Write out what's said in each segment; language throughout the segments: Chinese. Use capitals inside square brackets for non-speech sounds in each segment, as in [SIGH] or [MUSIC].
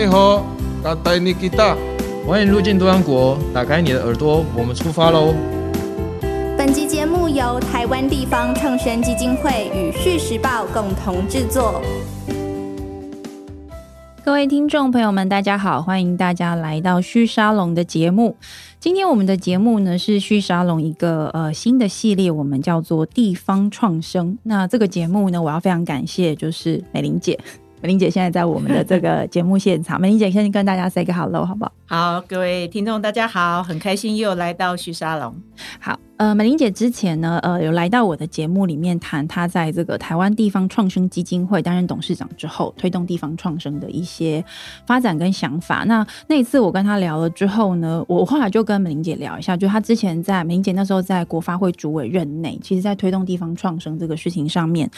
爱好，嘎带你吉他。欢迎入境多安国，打开你的耳朵，我们出发喽！本集节目由台湾地方创生基金会与《续时报》共同制作。各位听众朋友们，大家好，欢迎大家来到虚沙龙的节目。今天我们的节目呢是虚沙龙一个呃新的系列，我们叫做地方创生。那这个节目呢，我要非常感谢就是美玲姐。美玲姐现在在我们的这个节目现场，[LAUGHS] 美玲姐先跟大家 say 个 hello 好不好？好，各位听众大家好，很开心又来到徐沙龙。好，呃，美玲姐之前呢，呃，有来到我的节目里面谈她在这个台湾地方创生基金会担任董事长之后，推动地方创生的一些发展跟想法。那那一次我跟她聊了之后呢，我后来就跟美玲姐聊一下，就她之前在美玲姐那时候在国发会主委任内，其实在推动地方创生这个事情上面，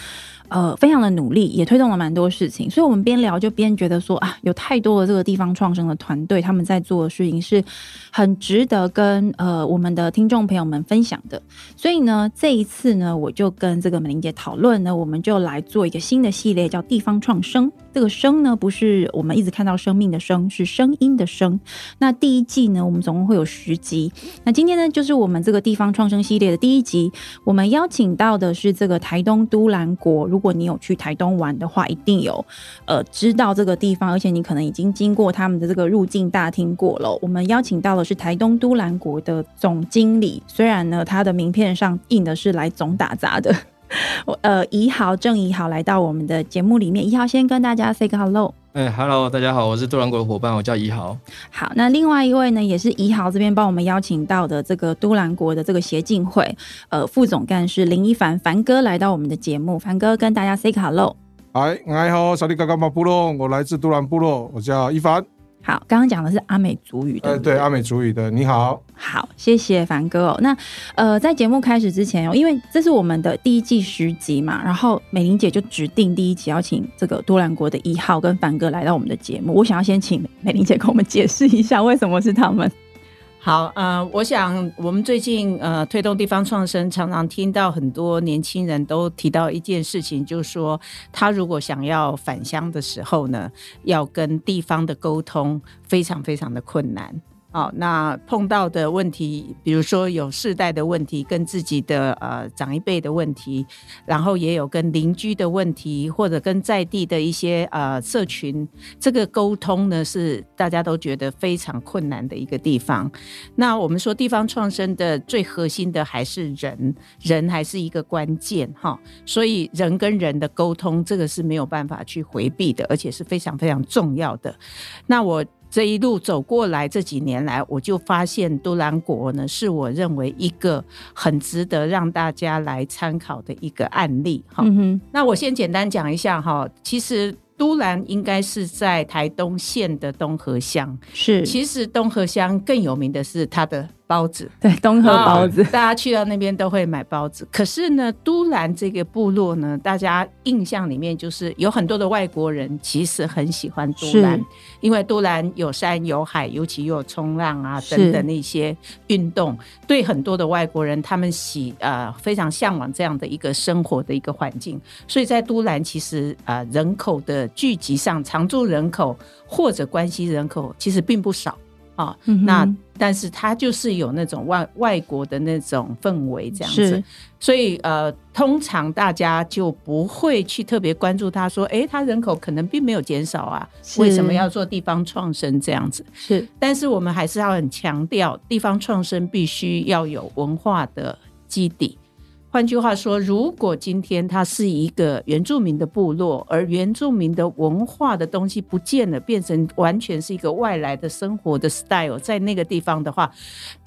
呃，非常的努力，也推动了蛮多事情。所以我们边聊就边觉得说啊，有太多的这个地方创生的团队，他们在做的事情是很值得跟呃我们的听众朋友们分享讲的。所以呢，这一次呢，我就跟这个美玲姐讨论呢，我们就来做一个新的系列，叫地方创生。这个生呢，不是我们一直看到生命的生，是声音的声。那第一季呢，我们总共会有十集。那今天呢，就是我们这个地方创生系列的第一集。我们邀请到的是这个台东都兰国。如果你有去台东玩的话，一定有呃知道这个地方，而且你可能已经经过他们的这个入境大厅过了。我们邀请到的是台东都兰国的总经理，虽然呢他的名片上印的是来总打杂的。[LAUGHS] 我呃，怡豪郑怡豪来到我们的节目里面，怡豪先跟大家 say 个 hello。哎，hello，大家好，我是杜兰国的伙伴，我叫怡豪。好，那另外一位呢，也是怡豪这边帮我们邀请到的这个都兰国的这个协进会呃副总干事林一凡凡哥来到我们的节目，凡哥跟大家 say 个 hello。嗨，你好，萨利嘎嘎马部落，我来自都兰部落，我叫一凡。好，刚刚讲的是阿美族语的，呃，对，阿美族语的，你好，好，谢谢凡哥哦。那呃，在节目开始之前哦，因为这是我们的第一季十集嘛，然后美玲姐就指定第一集要请这个多兰国的一号跟凡哥来到我们的节目。我想要先请美玲姐跟我们解释一下，为什么是他们。好，呃，我想我们最近呃推动地方创生，常常听到很多年轻人都提到一件事情，就是说他如果想要返乡的时候呢，要跟地方的沟通非常非常的困难。哦，那碰到的问题，比如说有世代的问题，跟自己的呃长一辈的问题，然后也有跟邻居的问题，或者跟在地的一些呃社群，这个沟通呢是大家都觉得非常困难的一个地方。那我们说地方创生的最核心的还是人，人还是一个关键哈，所以人跟人的沟通，这个是没有办法去回避的，而且是非常非常重要的。那我。这一路走过来，这几年来，我就发现都兰国呢，是我认为一个很值得让大家来参考的一个案例。哈，那我先简单讲一下哈，其实都兰应该是在台东县的东河乡，是，其实东河乡更有名的是它的。包子对东河包子，大家去到那边都会买包子。可是呢，都兰这个部落呢，大家印象里面就是有很多的外国人其实很喜欢都兰，因为都兰有山有海，尤其又有冲浪啊等等那些运动，对很多的外国人他们喜呃非常向往这样的一个生活的一个环境。所以在都兰其实呃人口的聚集上，常住人口或者关系人口其实并不少。啊，那但是它就是有那种外外国的那种氛围这样子，所以呃，通常大家就不会去特别关注他说，哎，他人口可能并没有减少啊，为什么要做地方创生这样子？是，但是我们还是要很强调，地方创生必须要有文化的基底。换句话说，如果今天它是一个原住民的部落，而原住民的文化的东西不见了，变成完全是一个外来的生活的 style，在那个地方的话，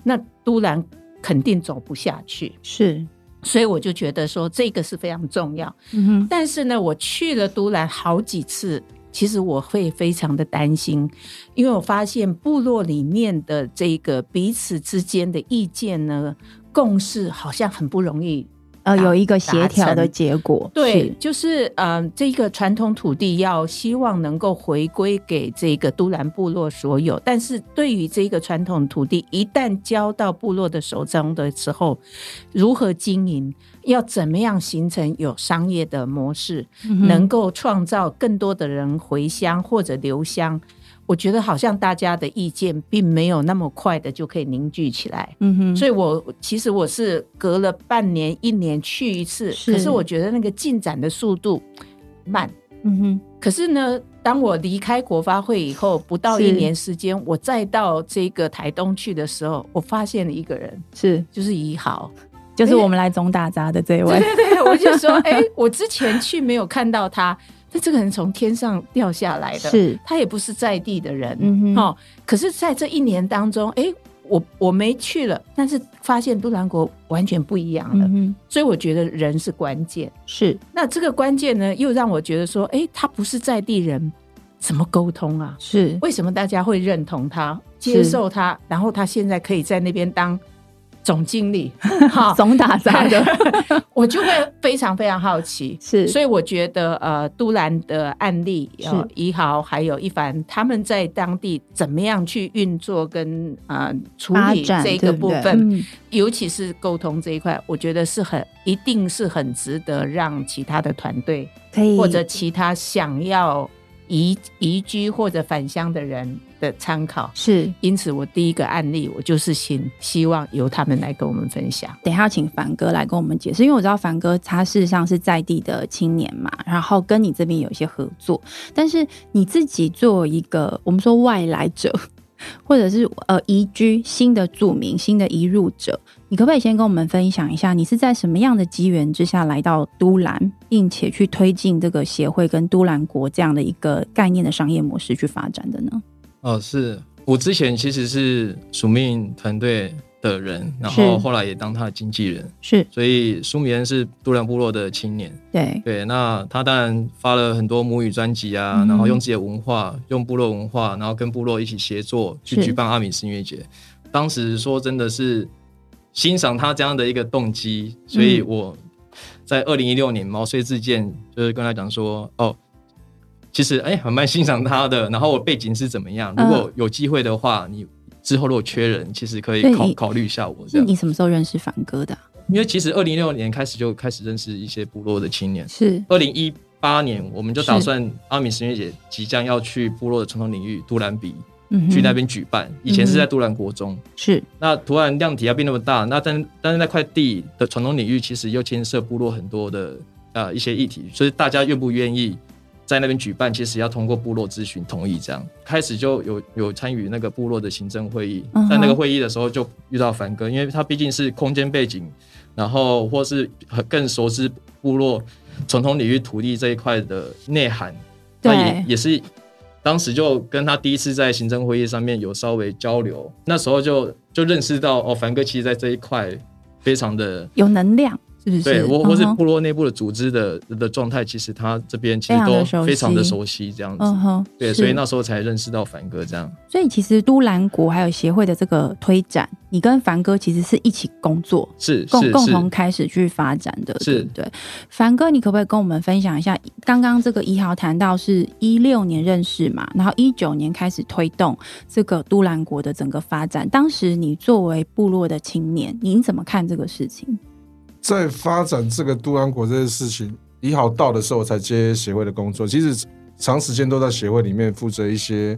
那都兰肯定走不下去。是，所以我就觉得说这个是非常重要。嗯哼。但是呢，我去了都兰好几次，其实我会非常的担心，因为我发现部落里面的这个彼此之间的意见呢，共识好像很不容易。呃，有一个协调的结果，对，就是呃，这个传统土地要希望能够回归给这个都兰部落所有，但是对于这个传统土地，一旦交到部落的手中的时候，如何经营，要怎么样形成有商业的模式，能够创造更多的人回乡或者留乡。我觉得好像大家的意见并没有那么快的就可以凝聚起来。嗯哼，所以我其实我是隔了半年、一年去一次，是。可是我觉得那个进展的速度慢。嗯哼，可是呢，当我离开国发会以后，不到一年时间，我再到这个台东去的时候，我发现了一个人，是。就是怡豪。就是我们来总打杂的这一位，对对，我就说，哎、我之前去没有看到他，但这个人从天上掉下来的，是他也不是在地的人，嗯哼哦。可是在这一年当中，哎、我我没去了，但是发现都兰国完全不一样了，嗯，所以我觉得人是关键。是那这个关键呢，又让我觉得说，哎、他不是在地人，怎么沟通啊？是，为什么大家会认同他、接受他？然后他现在可以在那边当总经理，[LAUGHS] 哈，总打杂的，[LAUGHS] 我就会非常非常好奇。[LAUGHS] 是，所以我觉得，呃，都兰的案例，是。呃，怡豪还有一凡，他们在当地怎么样去运作跟呃处理这个部分，嗯。尤其是沟通这一块，我觉得是很一定是很值得让其他的团队可以。或者其他想要移移居或者返乡的人的参考。是。因此，我第一个案例，我就是请希望由他们来跟我们分享。等一下请凡哥来跟我们解释，因为我知道凡哥他事实上是在地的青年嘛，然后跟你这边有一些合作，但是你自己作为一个我们说外来者，[LAUGHS] 或者是呃移居新的住民、新的移入者，你可不可以先跟我们分享一下，你是在什么样的机缘之下来到都兰，并且去推进这个协会跟都兰国这样的一个概念的商业模式去发展的呢？哦，是。我之前其实是署命团队的人，然后后来也当他的经纪人，是。所以苏米恩是都兰部落的青年。对，对，那他当然发了很多母语专辑啊，嗯然后用自己的文化，用部落文化，然后跟部落一起协作去举办阿米斯音乐节。当时说真的是欣赏他这样的一个动机，所以嗯。我在二零一六年毛遂自荐，就是跟他讲说，哦，其实哎，很蛮欣赏他的，然后我背景是怎么样，如果有机会的话，你之后如果缺人，其实可以考考虑一下我这样。是你。什么时候认识凡哥的啊、因为其实二零一六年开始就开始认识一些部落的青年。是。二零一八年，我们就打算阿米十月姐即将要去部落的传统领域杜兰比嗯去那边举办。以前是在杜兰国中，是。那突然量体要变那么大，那但但是那块地的传统领域其实又牵涉部落很多的呃一些议题，所以大家愿不愿意在那边举办，其实要通过部落咨询同意，这样。开始就有有参与那个部落的行政会议在那个会议的时候就遇到凡哥，因为他毕竟是空间背景，然后或是很更熟知部落传统领域土地这一块的内涵，那也也是当时就跟他第一次在行政会议上面有稍微交流，那时候就就认识到哦，凡哥其实在这一块非常的。有能量，是不是？对，或或是部落内部的组织的的状态，其实他这边其实都非常的熟悉这样子。嗯哼，对，所以那时候才认识到凡哥这样。所以其实都兰国还有协会的这个推展，你跟凡哥其实是一起工作，是共共同开始去发展的，是对？凡哥，你可不可以跟我们分享一下？刚刚这个一豪谈到是一六年认识嘛，然后一九年开始推动这个都兰国的整个发展。当时你作为部落的青年，你怎么看这个事情？在发展这个都安国这件事情，一好到的时候我才接协会的工作。其实长时间都在协会里面负责一些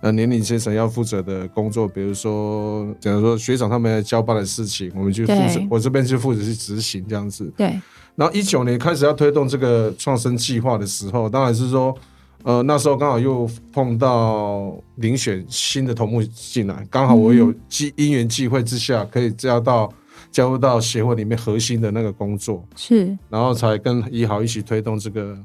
呃年龄阶层要负责的工作，比如说假如说学长他们要交办的事情，我们就负责，我这边就负责去执行这样子。对，然后一九年开始要推动这个创生计划的时候，当然是说，呃，那时候刚好又碰到遴选新的头目进来，刚好我有机因缘际会之下，可以加到加入到协会里面核心的那个工作，是。然后才跟一豪一起推动这个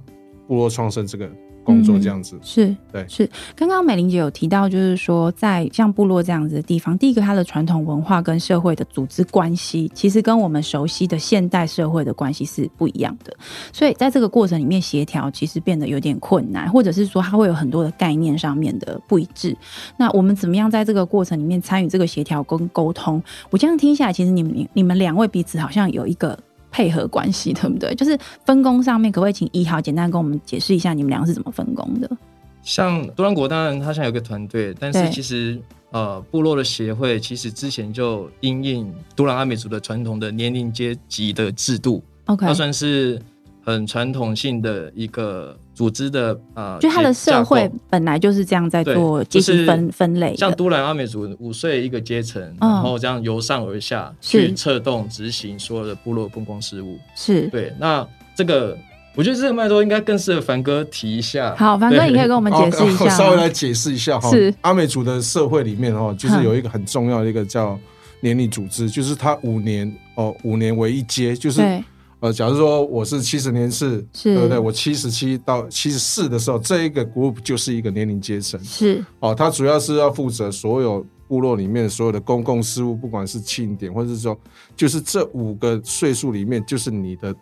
部落创生这个工作，嗯这样子。是，对是。刚刚美玲姐有提到，就是说，在像部落这样子的地方，第一个它的传统文化跟社会的组织关系，其实跟我们熟悉的现代社会的关系是不一样的。所以在这个过程里面，协调其实变得有点困难，或者是说它会有很多的概念上面的不一致。那我们怎么样在这个过程里面参与这个协调跟沟通？我这样听下来，其实你们你们两位彼此好像有一个。配合关系对不对？就是分工上面，可不可以请一号简单跟我们解释一下你们俩是怎么分工的？像多兰国，当然他现在有个团队，但是其实呃，部落的协会其实之前就因应多兰阿美族的传统的年龄阶级的制度，OK，它算是很传统性的一个组织的呃，就他的社会本来就是这样在做就是阶级分分类像，都兰阿美族五岁一个阶层，嗯然后这样由上而下去策动执行所有的部落公共事务。是。对，那这个我觉得这个脉络应该更适合凡哥提一下。好，凡哥，你可以跟我们解释一下吗稍微来？解释一下哈。是阿美族的社会里面哦，就是有一个很重要的一个叫年龄组织，就是他五年哦，五年为一阶，就是对，呃，假如说我是七十年次，是对不对？我七十七到七十四的时候，这一个 group 就是一个年龄阶层。是哦，它主要是要负责所有部落里面所有的公共事务，不管是庆典或者是说，就是这五个岁数里面，就是你的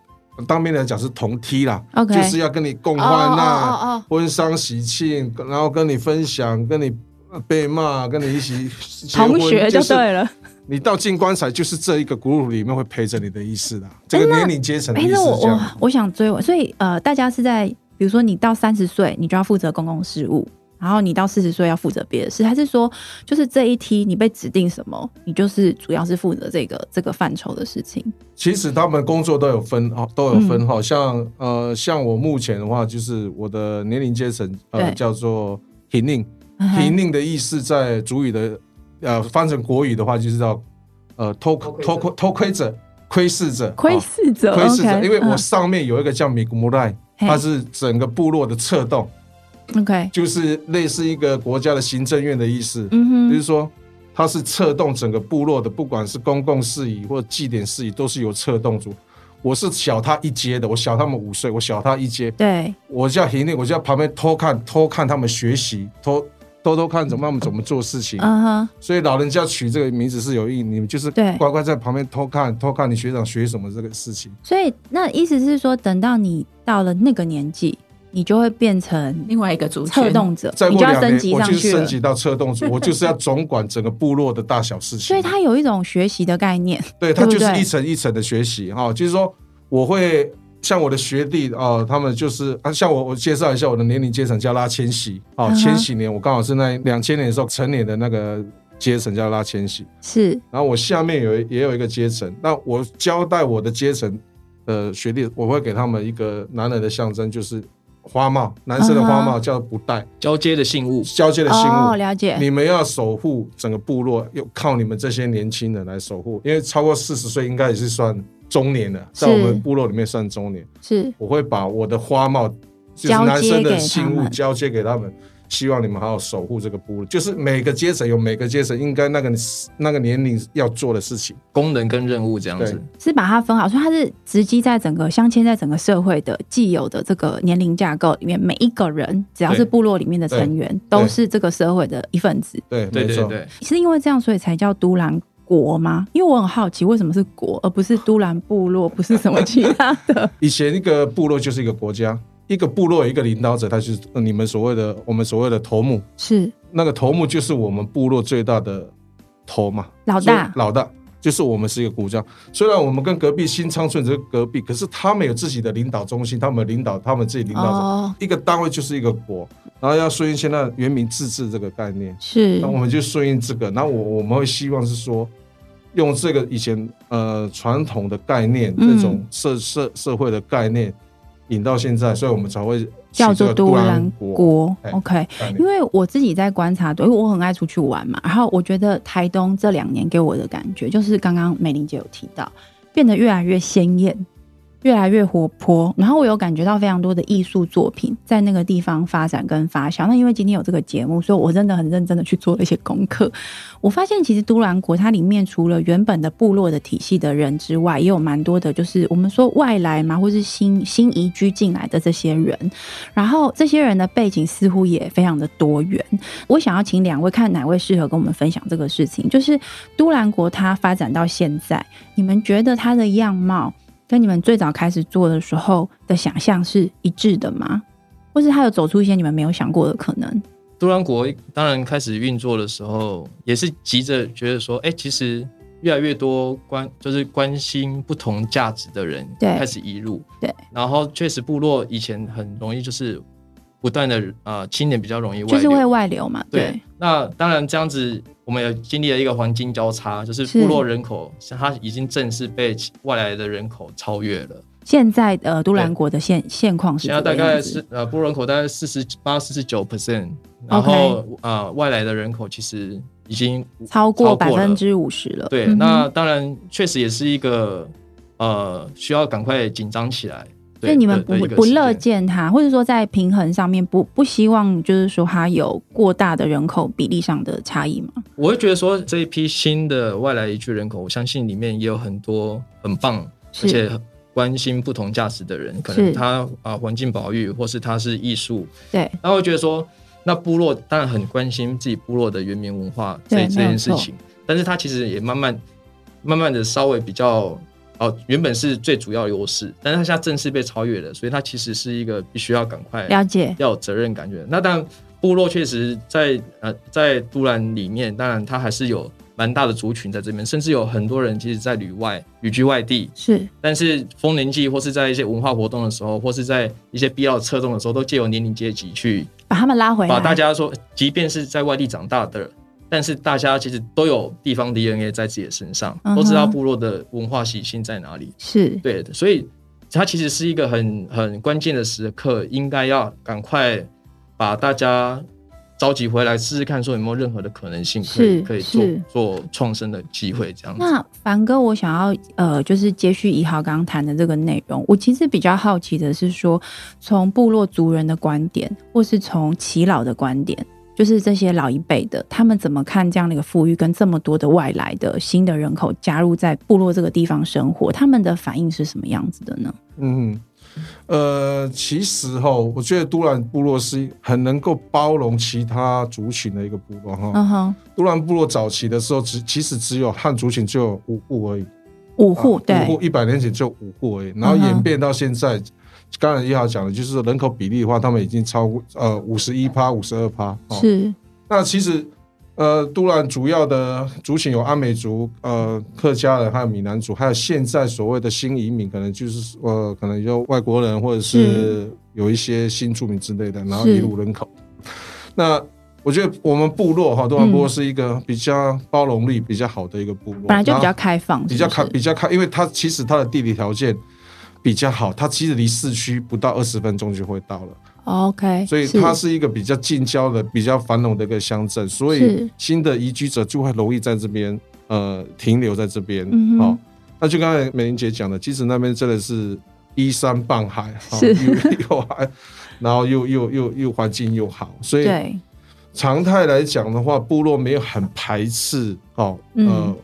当面来讲是同梯啦就是要跟你共患哦难、婚丧喜庆，然后跟你分享，跟你呃被骂，跟你一起同学就就是对了。你到进棺材，就是这一个 group 里面会陪着你的意思啦。这个年龄阶层的哎，意思那我我。我想追问，所以呃，大家是在比如说你到三十岁，你就要负责公共事务。然后你到四十岁要负责别的事，还是说就是这一梯你被指定什么，你就是主要是负责这个这个范畴的事情？其实他们工作都有分哦，都有分嗯、像呃，像我目前的话，就是我的年龄阶层呃叫做平令，平令的意思在主语的呃翻成国语的话，就是叫呃偷偷窥偷窥者、窥视者、窥哦视者，窥视者，因为我嗯上面有一个叫米古穆赖，嘿。它是整个部落的策动，OK，就是类似一个国家的行政院的意思。嗯哼，就是说，它是策动整个部落的，不管是公共事宜或祭典事宜，都是由策动组。我是小他一阶的，我小他们五岁，我小他一阶，对，我叫行令，我就在旁边偷看偷看他们学习，偷偷偷看怎么他们怎么做事情。嗯哼，所以老人家取这个名字是有意义，你们就是对乖乖在旁边偷看偷看你学长学什么这个事情。所以那意思是说，等到你到了那个年纪，你就会变成另外一个族群策动者，再你就要升过两年，我级上去升级到策动者，[LAUGHS] 我就是要总管整个部落的大小事情。所以他有一种学习的概念，对，他就是一层一层的学习哈、就是说我会像我的学弟哦，他们就是啊，像我我介绍一下我的年龄阶层叫拉千禧哦千禧年我刚好是那两千年的时候成年的那个阶层叫拉千禧，是。然后我下面有也有一个阶层，那我交代我的阶层的学弟，我会给他们一个男人的象征，就是花帽，男生的花帽叫不带，交接的信物，交接的信哦，物。了解，你们要守护整个部落，又靠你们这些年轻人来守护，因为超过四十岁应该也是算中年了，在我们部落里面算中年。是我会把我的花帽，就是交接男生给他的信物们交接给他们，希望你们好好守护这个部落。就是每个阶层有每个阶层应该那个那个年龄要做的事情。功能跟任务这样子。是把它分好，所以它是直击在整个镶嵌在整个社会的既有的这个年龄架构里面，每一个人只要是部落里面的成员，都是这个社会的一份子。对，没错。对对对，是因为这样，所以才叫都兰国吗？因为我很好奇，为什么是国，而不是都兰部落，不是什么其他的？[LAUGHS] 以前一个部落就是一个国家，一个部落有一个领导者，他就是呃你们所谓的我们所谓的头目。是那个头目就是我们部落最大的头嘛，老大，老大就是我们是一个国家。虽然我们跟隔壁新昌村只是隔壁，可是他们有自己的领导中心，他们领导他们自己领导者，哦，一个单位就是一个国，然后要顺应现在原民自治这个概念，是那我们就顺应这个。然后我我们会希望是说。用这个以前呃传统的概念，嗯这种社社社会的概念引到现在，所以我们才会取叫做这个都都兰兰国。哎 OK，因为我自己在观察，因为我很爱出去玩嘛，然后我觉得台东这两年给我的感觉，就是刚刚美玲姐有提到，变得越来越鲜艳，越来越活泼，然后我有感觉到非常多的艺术作品在那个地方发展跟发酵。那因为今天有这个节目，所以我真的很认真的去做了一些功课。我发现其实都兰国它里面除了原本的部落的体系的人之外，也有蛮多的，就是我们说外来嘛，或是新新移居进来的这些人。然后这些人的背景似乎也非常的多元。我想要请两位看哪位适合跟我们分享这个事情，就是都兰国它发展到现在，你们觉得它的样貌跟你们最早开始做的时候的想象是一致的吗？或是他有走出一些你们没有想过的可能？杜兰国当然开始运作的时候，也是急着觉得说，哎、其实越来越多关就是关心不同价值的人对开始移入，对，然后确实部落以前很容易就是不断的呃青年比较容易外流，就是会外流嘛？对，那当然这样子，我们也经历了一个黄金交叉，就是是部落人口，它已经正式被外来的人口超越了。现在呃都兰国的现现况是现在大概是呃部落人口大概四十八、四十九 percent，然后啊外来的人口其实已经超过百了分之五十了。对，嗯那当然确实也是一个呃需要赶快紧张起来。对所以你们不不乐见它，或者说在平衡上面不不希望就是说它有过大的人口比例上的差异吗？我会觉得说这一批新的外来移居人口，我相信里面也有很多很棒，而且关心不同价值的人，可能他啊环境保育，或是他是艺术，对，他会觉得说，那部落当然很关心自己部落的原民文化这这件事情，但是他其实也慢慢慢慢的稍微比较。哦，原本是最主要的优势，但是他现在正式被超越了，所以他其实是一个必须要赶快了解，要有责任感觉。那当然，部落确实在呃在都兰里面，当然它还是有蛮大的族群在这边，甚至有很多人其实在旅外旅居外地，是但是丰年祭或是在一些文化活动的时候，或是在一些必要的侧重的时候，都借由年龄阶级去把他们拉回来，把大家说，即便是在外地长大的。但是大家其实都有地方 DNA 在自己的身上，嗯都知道部落的文化习性在哪里。是对的，所以它其实是一个很很关键的时刻，应该要赶快把大家召集回来，试试看说有没有任何的可能性可以可以做做创生的机会，这样子。那凡哥，我想要呃，就是接续一号刚刚谈的这个内容，我其实比较好奇的是说，从部落族人的观点，或是从耆老的观点，就是这些老一辈的，他们怎么看这样的一个富裕跟这么多的外来的新的人口加入在部落这个地方生活，他们的反应是什么样子的呢？嗯，呃，其实哈，我觉得都兰部落是很能够包容其他族群的一个部落哈。嗯哼，都兰部落早期的时候，只其实只有汉族群就有五户而已，五户、啊五户一百年前就五户而已，然后演变到现在，刚才一豪讲的，就是人口比例的话，他们已经超过呃五十一趴、五十二趴。哦是那其实，呃，都兰主要的族群有阿美族、呃客家人，还有闽南族，还有现在所谓的新移民，可能就是呃，可能就外国人，或者是是有一些新住民之类的，然后是移入人口。那我觉得我们部落哈，都兰部落嗯是一个比较包容力比较好的一个部落，本来就比较开放，比较开比较开，因为它其实它的地理条件比较好，它其实离市区不到二十分钟就会到了。OK，所以它是一个比较近郊的、比较繁荣的一个乡镇，所以新的移居者就会容易在这边呃停留在这边。嗯哦，那就刚才美玲姐讲的，其实那边真的是依山傍海，哦是 [LAUGHS] 又又海，然后又又又又环境又好，所以常态来讲的话，部落没有很排斥哦，呃。嗯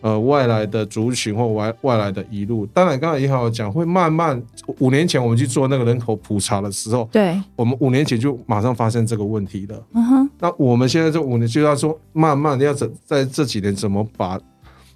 呃，外来的族群或外外来的移入，当然刚才也好讲，会慢慢五年前我们去做那个人口普查的时候，对，我们五年前就马上发现这个问题了。嗯哼，那我们现在这五年就要说，慢慢地要在在这几年怎么把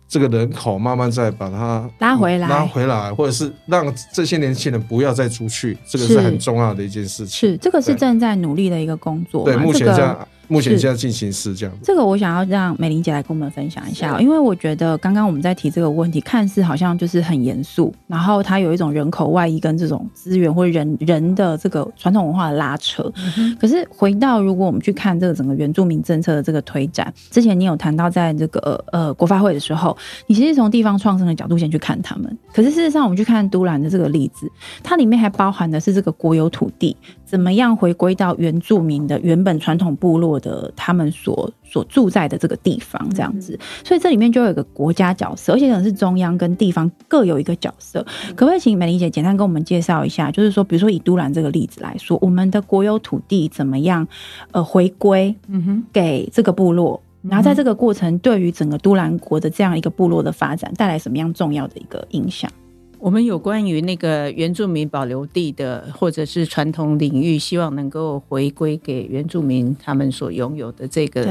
这个人口慢慢再把它拉回来。拉回来，或者是让这些年轻人不要再出去，这个是是。很重要的一件事情。是这个是正在努力的一个工作，对，目前这样，目前是现在进行是这样子。这个我想要让美玲姐来跟我们分享一下哦，因为我觉得刚刚我们在提这个问题，看似好像就是很严肃，然后它有一种人口外移跟这种资源或人人的这个传统文化的拉扯。可是回到如果我们去看这个整个原住民政策的这个推展，之前你有谈到在这个呃国发会的时候，你其实从地方创生的角度先去看他们。可是事实上，我们去看都兰的这个例子，它里面还包含的是这个国有土地怎么样回归到原住民的原本传统部落的他们所所住在的这个地方，这样子。所以这里面就有一个国家角色，而且可能是中央跟地方各有一个角色。可不可以请美玲姐简单跟我们介绍一下？就是说，比如说以都兰这个例子来说，我们的国有土地怎么样呃回归嗯哼，给这个部落？然后在这个过程，对于整个都兰国的这样一个部落的发展，带来什么样重要的一个影响？我们有关于那个原住民保留地的，或者是传统领域，希望能够回归给原住民他们所拥有的这个，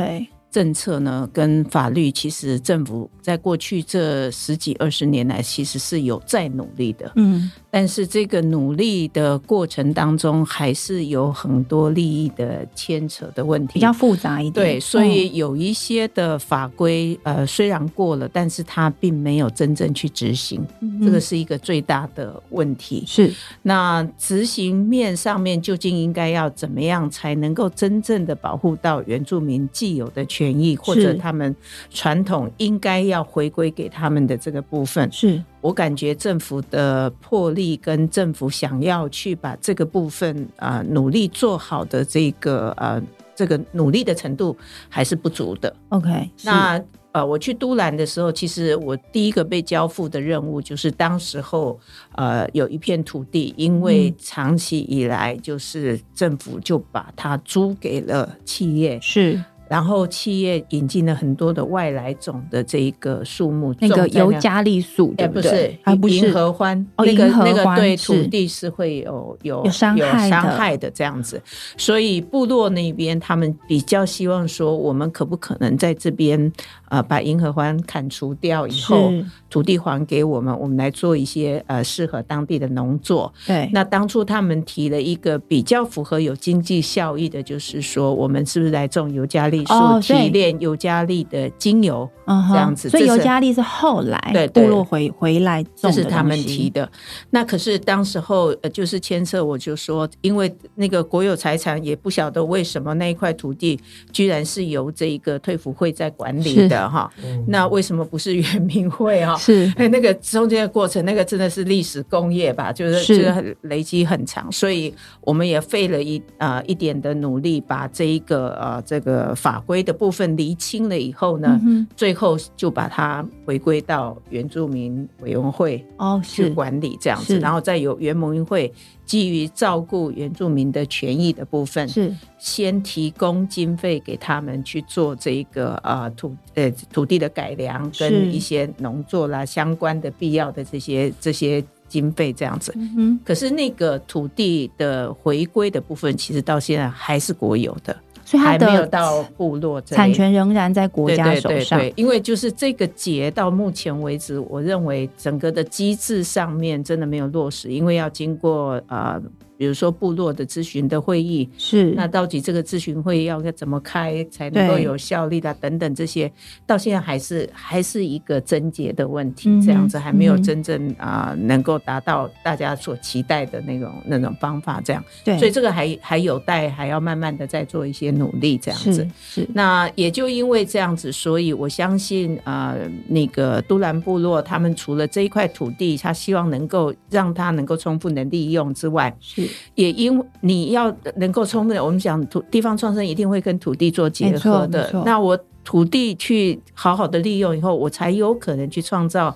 政策呢，跟法律，其实政府在过去这十几二十年来，其实是有在努力的。嗯，但是这个努力的过程当中，还是有很多利益的牵扯的问题，比较复杂一点。对，所以有一些的法规，呃，虽然过了，但是它并没有真正去执行，嗯这个是一个最大的问题。是。那执行面上面究竟应该要怎么样才能够真正的保护到原住民既有的权权益，或者他们传统应该要回归给他们的这个部分。是。我感觉政府的魄力跟政府想要去把这个部分啊、努力做好的这个呃这个努力的程度还是不足的。OK，那呃，我去都兰的时候，其实我第一个被交付的任务就是当时候呃有一片土地，因为嗯。长期以来就是政府就把它租给了企业，是然后企业引进了很多的外来种的这一个树木，那个尤加利树，对哎，不对。不是。银合欢，哦那个那个欢对土地是会有有有伤害的。伤害的这样子，所以部落那边他们比较希望说，我们可不可能在这边呃把银合欢砍除掉以后，土地还给我们，我们来做一些呃适合当地的农作。对，那当初他们提了一个比较符合有经济效益的，就是说我们是不是来种尤加利所提炼尤加利的精油？这样子所以尤加利是后来对对部落回回来种的这是他们提的。那可是当时候呃，就是牵涉，我就说，因为那个国有财产也不晓得为什么那一块土地居然是由这一个退辅会在管理的哈。那为什么不是原民会哈？是 [LAUGHS] 哎，那个中间的过程，那个真的是历史工业吧，就是是就是很累积很长，所以我们也费了一呃一点的努力，把这一个呃这个法规的部分厘清了以后呢，嗯最后就把它回归到原住民委员会哦是。去管理这样子，是。然后再由原盟运会基于照顾原住民的权益的部分，是。先提供经费给他们去做这一个呃土呃土地的改良跟一些农作啦相关的必要的这些这些经费这样子。嗯可是那个土地的回归的部分，其实到现在还是国有的，所以它还没有到部落这产权仍然在国家对对手上。对对，因为就是这个节到目前为止，我认为整个的机制上面真的没有落实，因为要经过呃，比如说部落的咨询的会议，是。那到底这个咨询会要怎么开才能够有效力的？等等这些，到现在还是还是一个症结的问题，嗯这样子还没有真正啊、能够达到大家所期待的那种那种方法，这样，对，所以这个还还有待还要慢慢的再做一些努力，这样子。是。是。那也就因为这样子，所以我相信，呃，那个都兰部落他们除了这一块土地，他希望能够让它能够充分的利用之外，是也因为你要能够充分，我们讲土地方创生一定会跟土地做结合的。那我土地去好好的利用以后，我才有可能去创造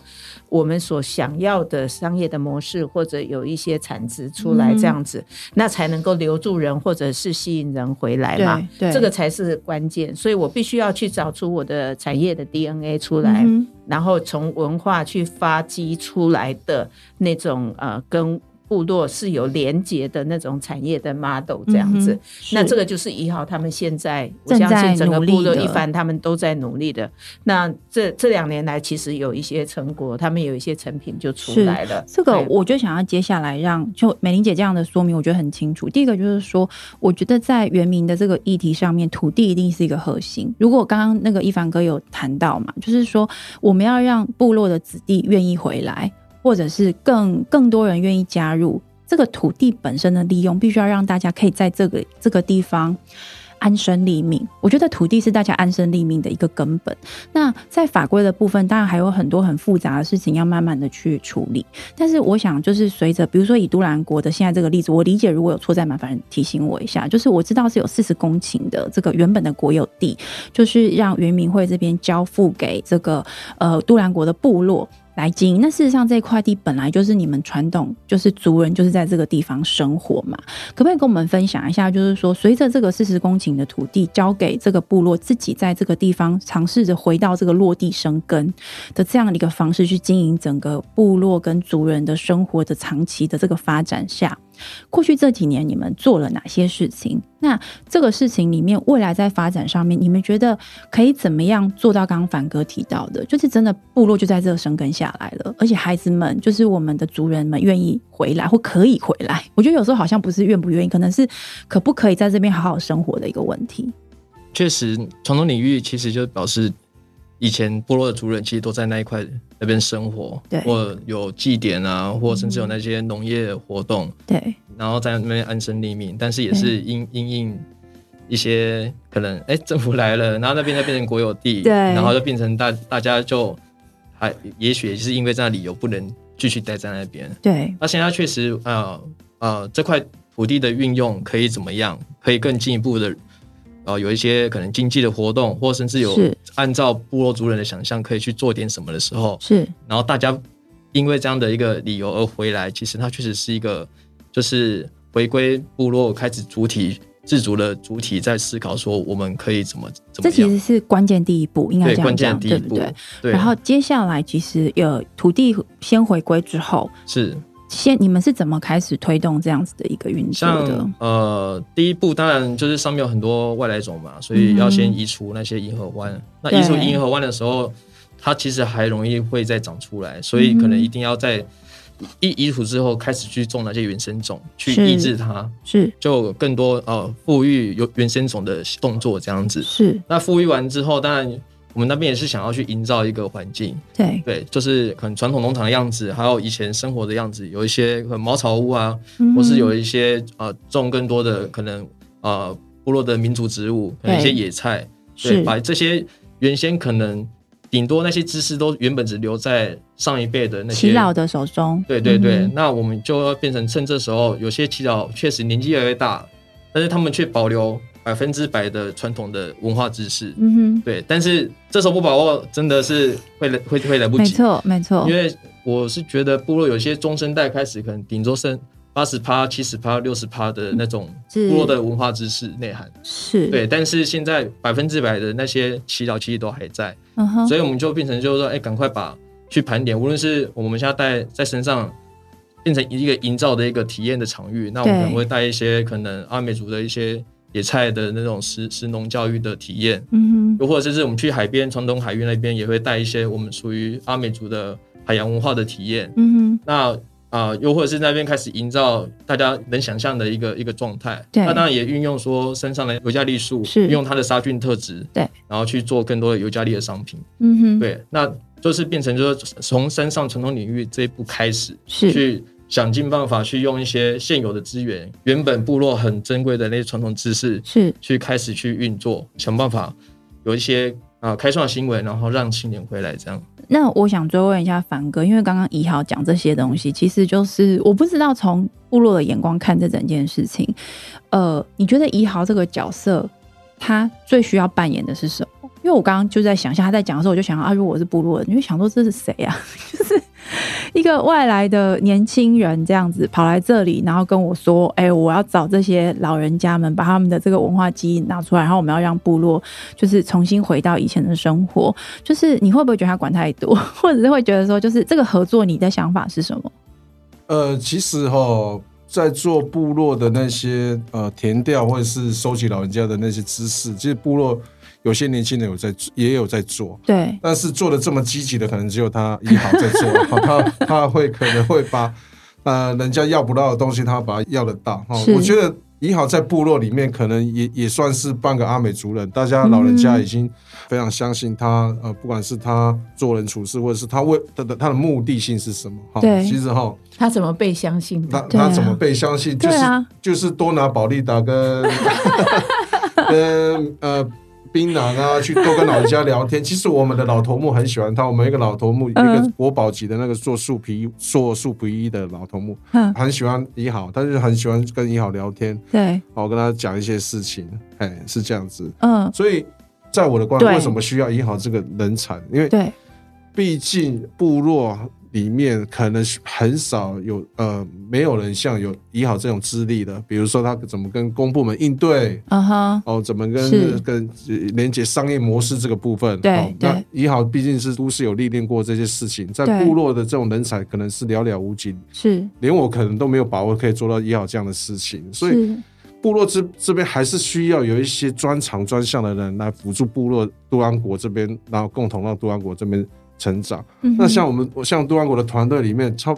我们所想要的商业的模式，或者有一些产值出来，嗯这样子，那才能够留住人，或者是吸引人回来嘛。对对这个才是关键。所以我必须要去找出我的产业的 DNA 出来，嗯然后从文化去发迹出来的那种呃跟。部落是有连结的那种产业的 model 这样子，嗯那这个就是一号他们现在，我相信整个部落一番他们都在努力的。那这这两年来，其实有一些成果，他们有一些成品就出来了。这个对我就想要接下来让就美玲姐这样的说明，我觉得很清楚。第一个就是说，我觉得在原民的这个议题上面，土地一定是一个核心。如果刚刚那个一凡哥有谈到嘛，就是说我们要让部落的子弟愿意回来，或者是更更多人愿意加入这个土地本身的利用，必须要让大家可以在这个这个地方。安身立命，我觉得土地是大家安身立命的一个根本。那在法规的部分，当然还有很多很复杂的事情要慢慢的去处理。但是我想，就是随着比如说以都兰国的现在这个例子，我理解如果有错再麻烦提醒我一下。就是我知道是有四十公顷的这个原本的国有地，就是让原民会这边交付给这个呃都兰国的部落。来经营，那事实上这块地本来就是你们传统，就是族人就是在这个地方生活嘛。可不可以跟我们分享一下，就是说随着这个四十公顷的土地交给这个部落，自己在这个地方尝试着回到这个落地生根的这样的一个方式去经营整个部落跟族人的生活的长期的这个发展下，过去这几年你们做了哪些事情？那这个事情里面，未来在发展上面，你们觉得可以怎么样做到？刚刚凡哥提到的，就是真的部落就在这生根下来了，而且孩子们就是我们的族人们愿意回来或可以回来。我觉得有时候好像不是愿不愿意，可能是可不可以在这边好好生活的一个问题。确实，传统领域其实就表示以前部落的族人其实都在那一块那边生活，对或有祭典啊，或甚至有那些农业活动，对，然后在那边安身立命。但是也是因因应一些可能哎政府来了，然后那边就变成国有地，对然后就变成大大家就还也许也是因为这样的理由不能继续待在那边。对，那现在确实呃呃这块土地的运用可以怎么样？可以更进一步的呃有一些可能经济的活动，或甚至有是按照部落族人的想象可以去做点什么的时候，是然后大家因为这样的一个理由而回来，其实它确实是一个就是回归部落，开始主体自主的主体在思考说我们可以怎么怎么这其实。是关键第一步，应该这样讲，对不对？，对，然后接下来其实有土地先回归之后，是先你们是怎么开始推动这样子的一个运作的？呃，第一步当然就是上面有很多外来种嘛，所以要先移除那些银河湾。那移除银河湾的时候，它其实还容易会再长出来，所以可能一定要在一移除之后开始去种那些原生种，去抑制它，是就更多呃富裕有原生种的动作这样子。是，那富裕完之后，当然我们那边也是想要去营造一个环境，对，对，就是可能传统农场的样子，还有以前生活的样子，有一些可能茅草屋啊，嗯。或是有一些呃种更多的可能呃部落的民族植物，可能一些野菜，对，是。把这些原先可能顶多那些知识都原本只留在上一辈的那些耆老的手中，对对对，嗯。那我们就要变成趁这时候，有些耆老确实年纪越来越大，但是他们却保留百分之百的传统的文化知识。嗯哼，对，但是这时候不把握，真的是会来会会来不及。没错没错因，为我是觉得部落有些中生代开始，可能顶多剩八十趴、七十趴、六十趴的那种是部落的文化知识内涵。是，对，但是现在百分之百的那些祈祷其实都还在，嗯哼，所以我们就变成就是说，哎，赶快把去盘点，无论是我们现在带在身上。变成一个营造的一个体验的场域，那我们可能会带一些可能阿美族的一些野菜的那种食食农教育的体验，嗯哼，又或者是我们去海边传统海域那边也会带一些我们属于阿美族的海洋文化的体验。嗯哼，那啊、又或者是那边开始营造大家能想象的一个一个状态。对那当然也运用说身上的尤加利树，是用它的杀菌特质，对，然后去做更多的尤加利的商品。嗯哼，对，那就是变成就是从山上传统领域这一步开始，是去想尽办法去用一些现有的资源，原本部落很珍贵的那些传统知识，是，去开始去运作，想办法有一些啊、开创新闻，然后让青年回来这样。那我想追问一下凡哥，因为刚刚怡豪讲这些东西，其实就是我不知道从部落的眼光看这整件事情，呃，你觉得怡豪这个角色他最需要扮演的是什么？因为我刚刚就在想象他在讲的时候，我就想啊，如果我是部落人，你会想说这是谁啊？[LAUGHS] 就是 [LAUGHS] 一个外来的年轻人这样子跑来这里，然后跟我说：“哎、我要找这些老人家们，把他们的这个文化基因拿出来，然后我们要让部落就是重新回到以前的生活。”就是你会不会觉得他管太多，[LAUGHS] 或者是会觉得说，就是这个合作，你的想法是什么？呃，其实哈，在做部落的那些呃填调或者是收集老人家的那些知识，其实部落有些年轻人有在也有在做，对，但是做的这么积极的，可能只有他一豪在做，[LAUGHS] 他他会可能会把呃人家要不到的东西，他把它要得到。哈。是，我觉得一豪在部落里面可能也也算是半个阿美族人，大家老人家已经非常相信他，呃，不管是他做人处事，或者是他为他的他的目的性是什么，哈，对。其实哈。他怎么被相信他他怎么被相信？就是、就是多拿保利达跟 [LAUGHS] 跟呃槟榔啊，去多跟老人家聊天。其实我们的老头目很喜欢他，我们一个老头目，一个嗯国宝级的那个做树皮做树皮衣的老头目，嗯，很喜欢一好，他就很喜欢跟一好聊天，对，我跟他讲一些事情，哎，是这样子。嗯，所以在我的观对为什么需要一好这个人才？因为对，毕竟部落里面可能是很少有呃，没有人像有怡好这种资历的，比如说他怎么跟公部门应对。嗯哼，哦，怎么跟跟呃连接商业模式这个部分？对哦、那对怡好毕竟是都市有历练过这些事情，在部落的这种人才可能是寥寥无几，是，连我可能都没有把握可以做到怡好这样的事情，所以，部落这这边还是需要有一些专长专项的人来辅助部落杜安国这边，然后共同让杜安国这边成长。嗯那像我们像杜安国的团队里面，超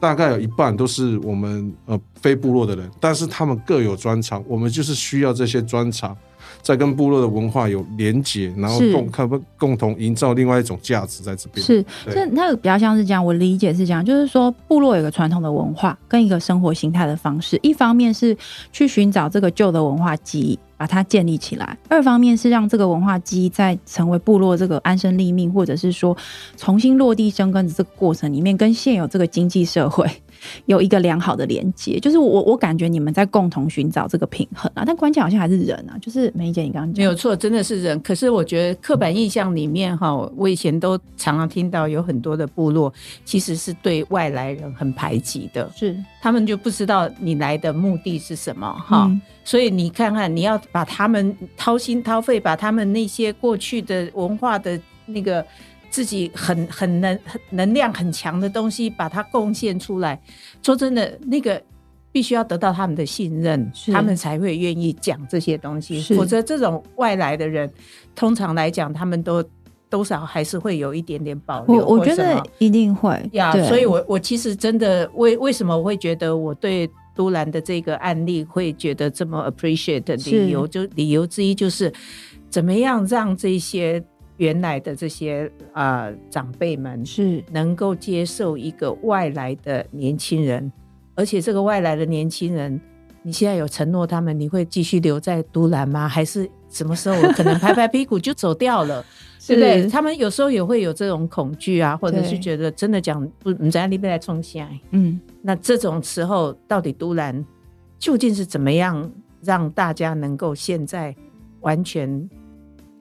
大概有一半都是我们呃非部落的人，但是他们各有专长，我们就是需要这些专长再跟部落的文化有连结，然后共看不共同营造另外一种价值在这边。是，对。这那个比较像是这样，我理解是这样，就是说部落有个传统的文化跟一个生活形态的方式，一方面是去寻找这个旧的文化记忆，把它建立起来；二方面是让这个文化记忆在成为部落这个安身立命，或者是说重新落地生根的这个过程里面，跟现有这个经济社会有一个良好的连接。就是我我感觉你们在共同寻找这个平衡啊，但关键好像还是人啊，就是梅姐你刚刚讲没有错，真的是人。可是我觉得刻板印象里面哈，我以前都常常听到有很多的部落其实是对外来人很排挤的，是他们就不知道你来的目的是什么哈。嗯所以你看看，你要把他们掏心掏肺，把他们那些过去的文化的那个自己很很能很能量很强的东西，把它贡献出来。说真的，那个必须要得到他们的信任，他们才会愿意讲这些东西。否则，这种外来的人，通常来讲，他们都多少还是会有一点点保留。我我觉得一定会呀对所以我我其实真的为为什么我会觉得我对都兰的这个案例会觉得这么 appreciate 的理由，就理由之一就是怎么样让这些原来的这些啊、长辈们是能够接受一个外来的年轻人，而且这个外来的年轻人，你现在有承诺他们你会继续留在都兰吗？还是什么时候我可能拍拍屁股就走掉了？[LAUGHS] 对不对？他们有时候也会有这种恐惧啊，或者是觉得真的讲不，你在那边来冲下来。嗯。那这种时候，到底都兰究竟是怎么样让大家能够现在完全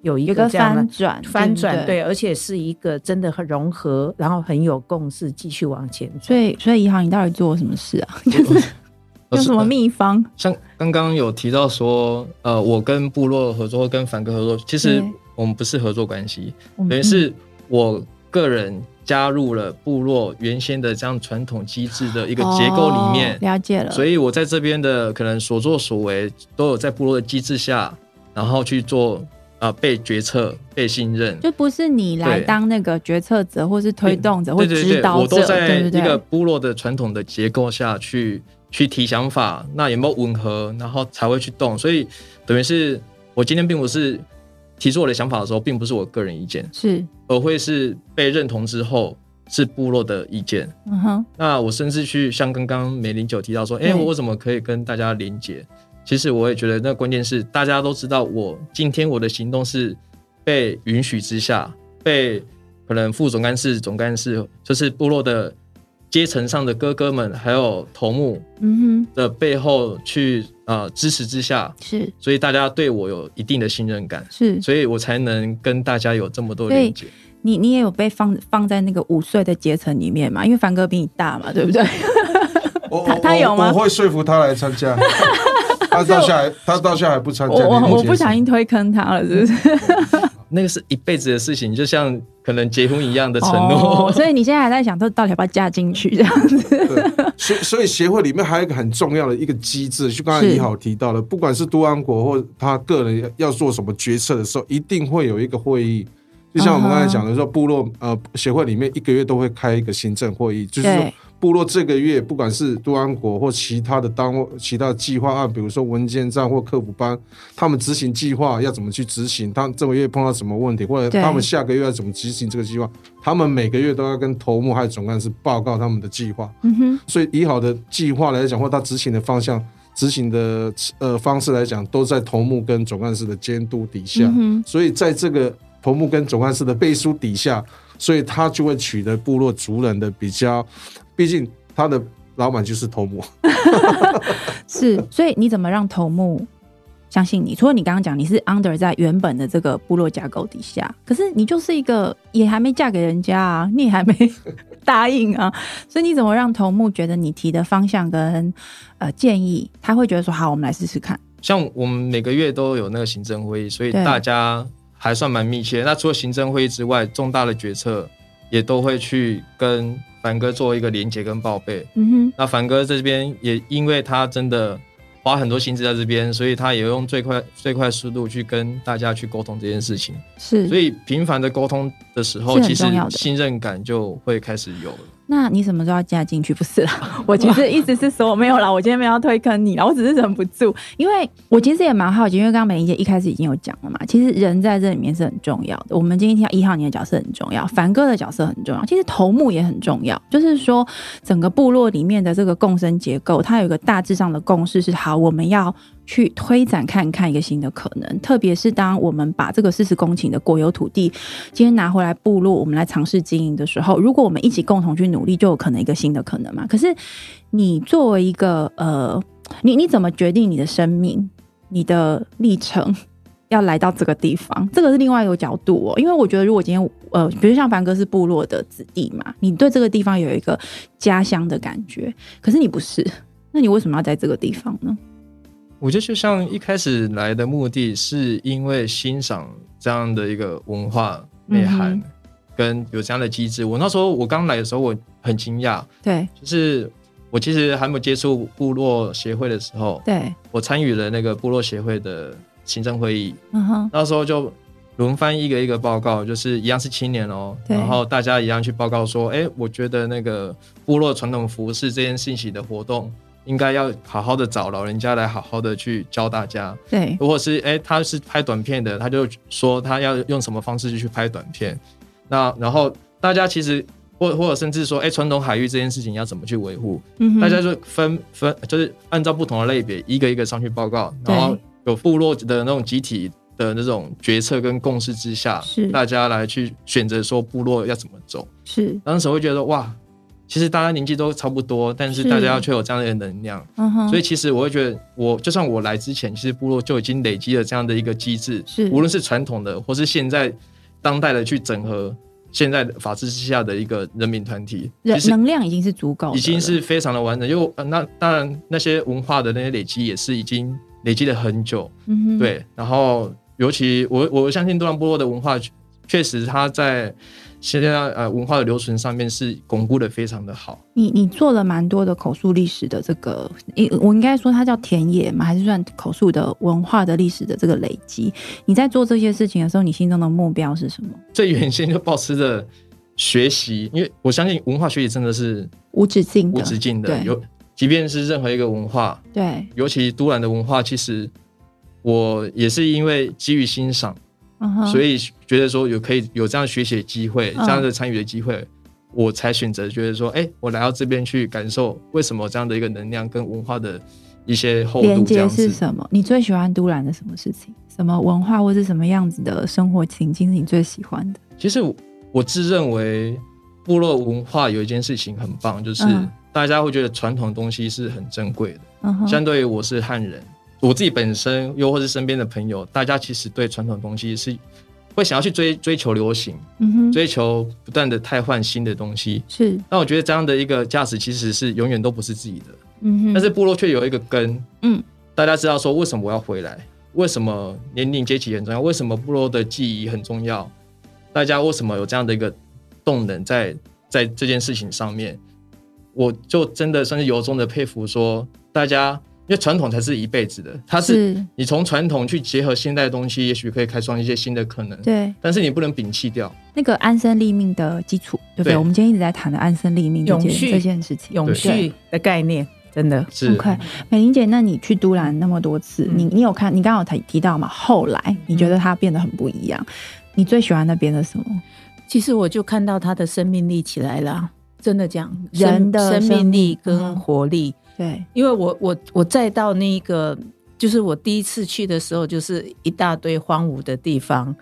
有一有个个这样的翻转，翻转？对，而且是一个真的很融合，然后很有共识，继续往前。所以，所以银行，你到底做了什么事啊？[LAUGHS] 就是有什么秘方？像刚刚有提到说，呃，我跟部落合作，跟凡哥合作，其实我们不是合作关系，等于是我个人加入了部落原先的这样传统机制的一个结构里面哦，了解了。所以我在这边的可能所作所为都有在部落的机制下，然后去做啊、呃被决策、被信任。就不是你来当那个决策者，或是推动者，或指导者，我都在？一个部落的传统的结构下去去提想法，那有没有吻合，然后才会去动。所以等于是我今天并不是提出我的想法的时候，并不是我个人意见，是，而会是被认同之后是部落的意见。嗯哼，那我甚至去像刚刚梅林九提到说，哎、对我怎么可以跟大家连接？其实我也觉得，那关键是大家都知道，我今天我的行动是被允许之下，被可能副总干事、总干事，就是部落的阶层上的哥哥们，还有头目嗯哼的背后去呃支持之下，是所以大家对我有一定的信任感，是，所以我才能跟大家有这么多连接。你你也有被放放在那个五岁的阶层里面嘛？因为凡哥比你大嘛，对不对？[LAUGHS] 他他有吗我会说服他来参加。[LAUGHS] 他到现在，他到现在还不参加。我我不小心推坑他了，是不是？[LAUGHS] 那个是一辈子的事情，就像可能结婚一样的承诺。哦所以你现在还在想，说到底要不要嫁进去这样子？所以所以协会里面还有一个很重要的一个机制，就刚才是一豪提到了，不管是都安国或他个人要做什么决策的时候，一定会有一个会议。就像我们刚才讲的说，部落呃协会里面一个月都会开一个行政会议，就是部落这个月不管是都安国或其他的单位、其他的计划案，比如说文件站或客服班，他们执行计划要怎么去执行？他这个月碰到什么问题，或者他们下个月要怎么执行这个计划？他们每个月都要跟头目还有总干事报告他们的计划。嗯哼，所以以好的计划来讲，或他执行的方向、执行的呃方式来讲，都在头目跟总干事的监督底下。嗯哼，所以在这个头目跟总干事的背书底下，所以他就会取得部落族人的比较，毕竟他的老板就是头目。[LAUGHS] 是。所以你怎么让头目相信你？除了你刚刚讲你是 under 在原本的这个部落架构底下，可是你就是一个也还没嫁给人家啊，你也还没 [LAUGHS] 答应啊，所以你怎么让头目觉得你提的方向跟呃建议，他会觉得说好，我们来试试看。像我们每个月都有那个行政会议，所以大家还算蛮密切。那除了行政会议之外，重大的决策也都会去跟凡哥做一个连接跟报备。嗯哼，那凡哥这边也因为他真的花很多心思在这边，所以他也用最快最快速度去跟大家去沟通这件事情。是，所以频繁的沟通的时候，其实信任感就会开始有了。那你什么时候要加进去？不是啦，[LAUGHS] 我其实意思是说没有啦，我今天没有要推坑你啦，我只是忍不住，因为我其实也蛮好奇，因为刚刚美玲姐一开始已经有讲了嘛，其实人在这里面是很重要的。我们今天听到一号你的角色很重要，凡哥的角色很重要，其实头目也很重要，就是说整个部落里面的这个共生结构，它有一个大致上的共识是好，我们要。去推展看看一个新的可能，特别是当我们把这个四十公顷的国有土地今天拿回来部落，我们来尝试经营的时候，如果我们一起共同去努力，就有可能一个新的可能嘛。可是你作为一个呃，你你怎么决定你的生命、你的历程要来到这个地方？这个是另外一个角度哦。因为我觉得，如果今天呃，比如像凡哥是部落的子弟嘛，你对这个地方有一个家乡的感觉，可是你不是，那你为什么要在这个地方呢？我觉得就像一开始来的目的是因为欣赏这样的一个文化内涵，跟有这样的机制。我那时候我刚来的时候，我很惊讶，对，就是我其实还没有接触部落协会的时候，对我参与了那个部落协会的行政会议，嗯哼，那时候就轮番一个一个报告，就是一样是青年哦，然后大家一样去报告说，哎，我觉得那个部落传统服饰这件信息的活动。应该要好好的找老人家来好好的去教大家。对，如果是哎他是拍短片的，他就说他要用什么方式去拍短片。那然后大家其实或或者甚至说哎传统海域这件事情要怎么去维护？嗯，大家就分分就是按照不同的类别一个一个上去报告，然后有部落的那种集体的那种决策跟共识之下，是大家来去选择说部落要怎么走。是当时会觉得哇。其实大家年纪都差不多，但是大家要却有这样的能量，所以其实我会觉得，我就算我来之前，其实部落就已经累积了这样的一个机制，是无论是传统的或是现在当代的去整合现在的法治之下的一个人民团体，人能量已经是足够，已经是非常的完整。因为那当然那些文化的那些累积也是已经累积了很久，嗯对。然后尤其我我相信多兰部落的文化确实它在。现在呃，文化的留存上面是巩固的非常的好。你你做了蛮多的口述历史的这个，我应该说它叫田野嘛，还是算口述的文化的历史的这个累积？你在做这些事情的时候，你心中的目标是什么？最原先就保持着学习，因为我相信文化学习真的是无止境、无止境的。有，即便是任何一个文化，对，尤其都兰的文化，其实我也是因为基于欣赏。所以觉得说有可以有这样学习的机会，这样的参与的机会，我才选择觉得说，哎，我来到这边去感受为什么这样的一个能量跟文化的一些厚度。连接是什么？你最喜欢都兰的什么事情？什么文化或是什么样子的生活情境是你最喜欢的？其实我自认为部落文化有一件事情很棒，就是大家会觉得传统东西是很珍贵的。嗯相对于我是汉人。我自己本身，又或是身边的朋友，大家其实对传统东西是会想要去追追求流行，嗯哼追求不断的汰换新的东西。是，那我觉得这样的一个价值其实是永远都不是自己的。嗯哼但是部落却有一个根。嗯。大家知道说为什么我要回来？为什么年龄阶级很重要？为什么部落的记忆很重要？大家为什么有这样的一个动能在在这件事情上面？我就真的算是由衷的佩服说大家。因为传统才是一辈子的，它是你从传统去结合现代的东西，也许可以开创一些新的可能。对，但是你不能摒弃掉那个安身立命的基础，对不对？我们今天一直在谈的安身立命这件这件事情，永续的概念，真的是。OK，美玲姐，那你去都兰那么多次，你你有看？你刚刚有提提到嘛？后来你觉得它变得很不一样，你最喜欢那边的什么？其实我就看到它的生命力起来了，真的讲人的生命力跟活力。对，因为我我我再到那个，就是我第一次去的时候，就是一大堆荒芜的地方，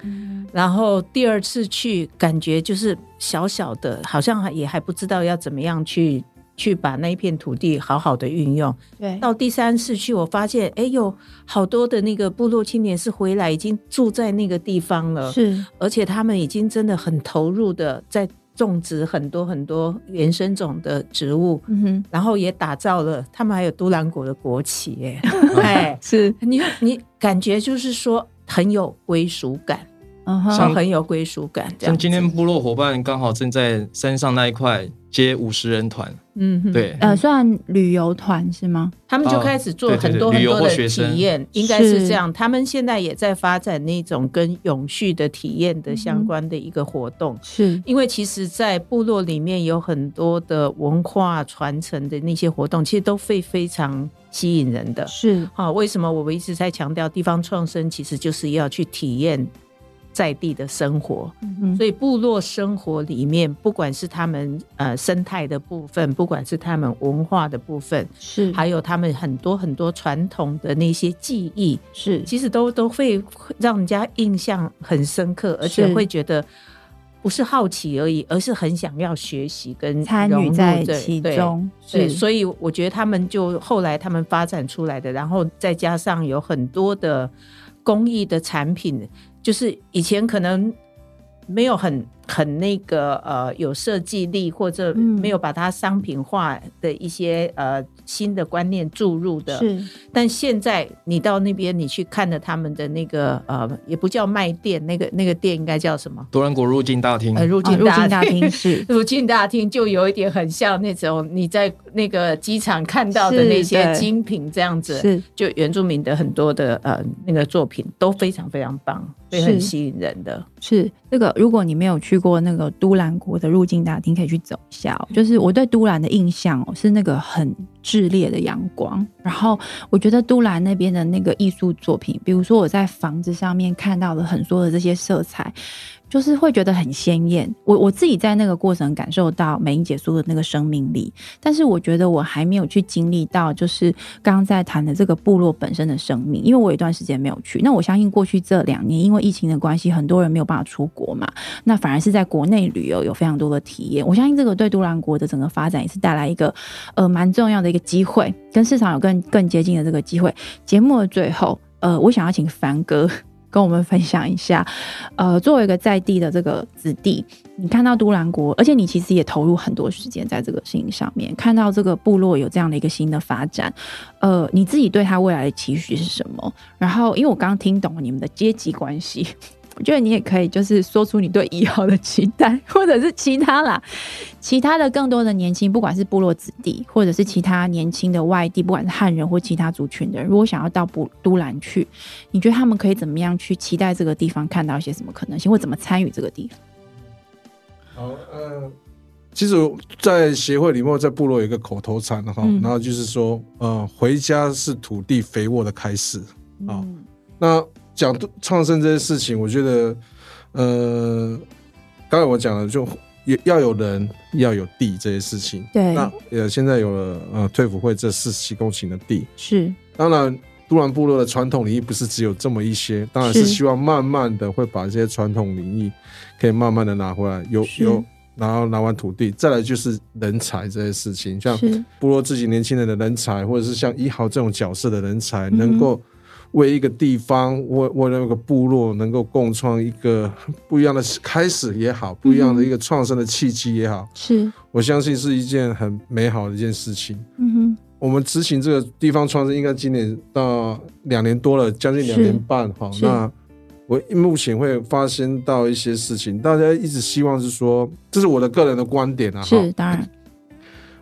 然后第二次去，感觉就是小小的，好像也还不知道要怎么样去去把那一片土地好好的运用。对，到第三次去，我发现，哎呦，好多的那个部落青年是回来已经住在那个地方了，是，而且他们已经真的很投入的在。种植很多很多原生种的植物，嗯哼，然后也打造了，他们还有都兰国的国旗，哎，[LAUGHS] 哎，是。你你感觉就是说很有归属感，嗯哼，很有归属感。这样子，像今天部落伙伴刚好正在山上那一块接五十人团，嗯哼，对，呃，算旅游团是吗？他们就开始做很多很多的体验，应该是是这样。他们现在也在发展那种跟永续的体验的相关的一个活动。是，因为其实，在部落里面有很多的文化传承的那些活动，其实都会非常吸引人的。是，好、为什么我们一直在强调地方创生，其实就是要去体验在地的生活。嗯。所以部落生活里面，不管是他们呃生态的部分，不管是他们文化的部分，是，还有他们很多很多传统的那些记忆，是，其实都都会让人家印象很深刻，而且会觉得不是好奇而已，而是很想要学习跟参与在其中，对，是，所以我觉得他们就后来他们发展出来的，然后再加上有很多的工艺的产品，就是以前可能没有很很那个呃有设计力，或者嗯。没有把它商品化的一些呃新的观念注入的，是，但现在你到那边，你去看了他们的那个呃，也不叫卖店，那个那个店应该叫什么？多伦国入境大厅。呃，，入啊境大厅。厅是。[LAUGHS] 入境大厅就有一点很像那种你在那个机场看到的那些精品这样子，是。就原住民的很多的呃那个作品都非常非常棒，会很吸引人的。是。那个，如果你没有去过那个都兰国的入境大厅，可以去走一下、就是我对都兰的印象哦，是那个很炽烈的阳光。然后我觉得都兰那边的那个艺术作品，比如说我在房子上面看到的很多的这些色彩，就是会觉得很鲜艳。我我自己在那个过程感受到美英姐说的那个生命力，但是我觉得我还没有去经历到，就是刚刚在谈的这个部落本身的生命，因为我有一段时间没有去。那我相信过去这两年，因为疫情的关系，很多人没有办法出国嘛，那反而是在国内旅游有非常多的体验。我相信这个对都兰国的整个发展也是带来一个呃蛮重要的一个机会，跟市场有更更接近的这个机会。节目的最后，呃，我想要请凡哥。跟我们分享一下，呃，作为一个在地的这个子弟，你看到都兰国，而且你其实也投入很多时间在这个事情上面，看到这个部落有这样的一个新的发展，呃，你自己对他未来的期许是什么？然后，因为我刚刚听懂了你们的阶级关系，我觉得你也可以就是说出你对以后的期待，或者是其他啦，[LAUGHS] 其他的更多的年轻，不管是部落子弟，或者是其他年轻的外地，不管是汉人或其他族群的人，如果想要到布都兰去，你觉得他们可以怎么样去期待这个地方，看到一些什么可能性，或怎么参与这个地方？好，呃，其实，在协会里面，在部落有一个口头禅哈，嗯然后就是说，呃，回家是土地肥沃的开始。好嗯那讲创生这些事情，我觉得，呃，刚才我讲了，就也要有人，要有地这些事情。对，那呃，现在有了呃退辅会这四十七公顷的地，是。当然，都兰部落的传统领域不是只有这么一些，当然是是。希望慢慢的会把这些传统领域可以慢慢的拿回来，有有，然后拿完土地，再来就是人才这些事情，像部落自己年轻人的人才，或者是像一豪这种角色的人才，能够为一个地方，为为那个部落能够共创一个 [LAUGHS] 不一样的开始也好，不一样的一个创生的契机也好，是，我相信是一件很美好的一件事情。嗯哼，我们执行这个地方创生，应该今年到两年多了，将近两年半哈。是。那我目前会发现到一些事情，大家一直希望是说，这是我的个人的观点啊，哈。是，当然，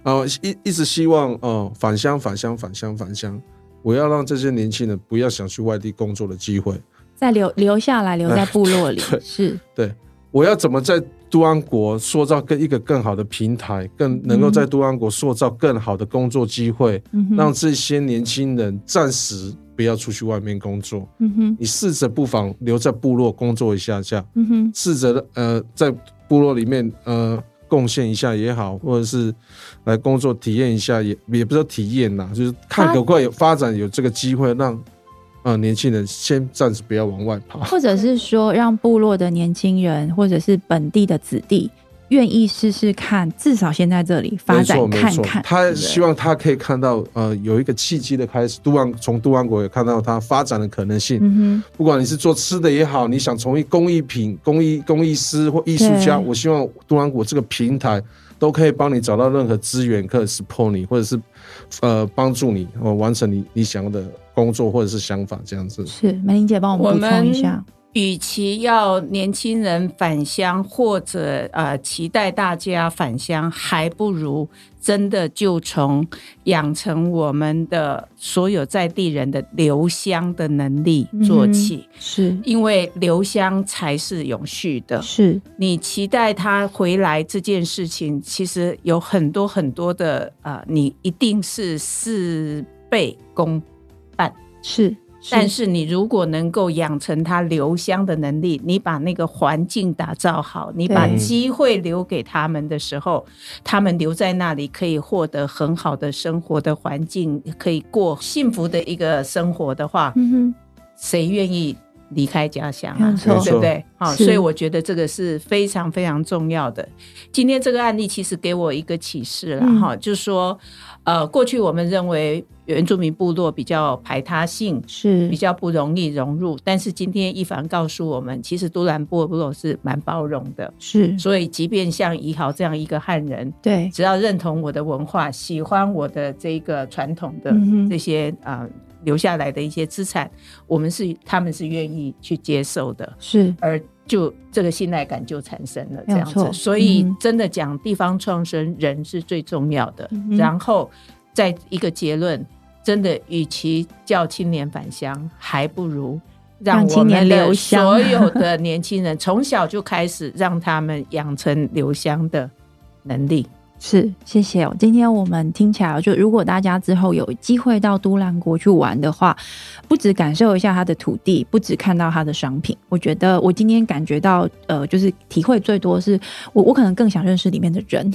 呃，一一直希望呃返乡返乡返乡返乡，我要让这些年轻人不要想去外地工作的机会，再留留下来，[LAUGHS] 留在部落里对，是。对我要怎么在都安国塑造更一个更好的平台，更能够在都安国塑造更好的工作机会，让这些年轻人暂时不要出去外面工作，嗯哼，你试着不妨留在部落工作一下下，嗯哼，试着呃在部落里面呃贡献一下也好，或者是来工作体验一下也也不是说体验呐，就是看发可不可以有发展有这个机会让呃年轻人先暂时不要往外跑。或者是说让部落的年轻人，或者是本地的子弟。愿意试试看，至少先在这里发没展错没错，看看。他希望他可以看到呃有一个契机的开始，杜安从杜安国也看到他发展的可能性。嗯不管你是做吃的也好，你想从一工艺品、工艺工艺师或艺术家，我希望杜安国这个平台都可以帮你找到任何资源，可以 support 你，或者是呃帮助你呃完成你你想要的工作或者是想法这样子，。是梅玲姐帮我们补充一下。与其要年轻人返乡，或者呃期待大家返乡，还不如真的就从养成我们的所有在地人的留乡的能力做起，是因为留乡才是永续的。是你期待他回来这件事情，其实有很多很多的呃，你一定是事倍功半。是，但是你如果能够养成他留香的能力，你把那个环境打造好，你把机会留给他们的时候，他们留在那里可以获得很好的生活的环境，可以过幸福的一个生活的话，谁愿意离开家乡啊？对不对？好，是。所以我觉得这个是非常非常重要的。今天这个案例其实给我一个启示了嗯。哈，就是说，呃，过去我们认为原住民部落比较排他性，是。比较不容易融入，但是今天一凡告诉我们，其实都兰部落是蛮包容的。是，所以，即便像怡豪这样一个汉人，对，只要认同我的文化，喜欢我的这个传统的这些啊、呃留下来的一些资产，我们是他们是愿意去接受的，是。而就这个信赖感就产生了这样子。所以嗯，真的讲地方创生，人是最重要的。嗯然后，在一个结论，真的，与其叫青年返乡，还不如。让青年们的留 [LAUGHS] 乡所有的年轻人从小就开始让他们养成留乡的能力。是，谢谢哦。今天我们听起来，就如果大家之后有机会到都兰国去玩的话，不止感受一下它的土地，不止看到它的商品，我觉得我今天感觉到，呃，就是体会最多是我我可能更想认识里面的人。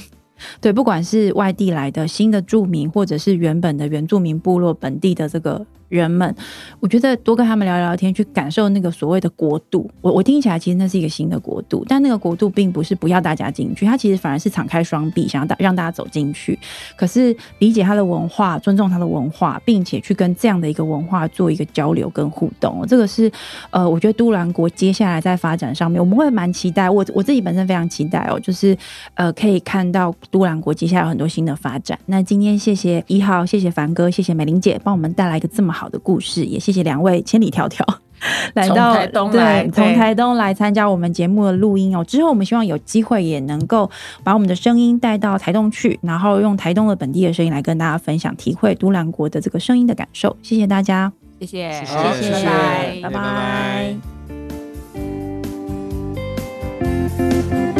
对，不管是外地来的新的住民，或者是原本的原住民部落本地的这个人们，我觉得多跟他们聊聊天，去感受那个所谓的国度。我我听起来其实那是一个新的国度，但那个国度并不是不要大家进去，它其实反而是敞开双臂，想要大让大家走进去。可是理解它的文化，尊重它的文化，并且去跟这样的一个文化做一个交流跟互动，这个是呃，我觉得都兰国接下来在发展上面，我们会蛮期待。我我自己本身非常期待哦，就是呃，可以看到都兰国接下来有很多新的发展。那今天谢谢一号，谢谢凡哥，谢谢美玲姐，帮我们带来一个这么好的故事，也谢谢两位千里迢迢。[LAUGHS] 来到台东来，从台东来参加我们节目的录音哦。之后我们希望有机会也能够把我们的声音带到台东去，然后用台东的本地的声音来跟大家分享，体会都兰国的这个声音的感受。谢谢大家，谢谢，谢谢谢谢拜拜拜拜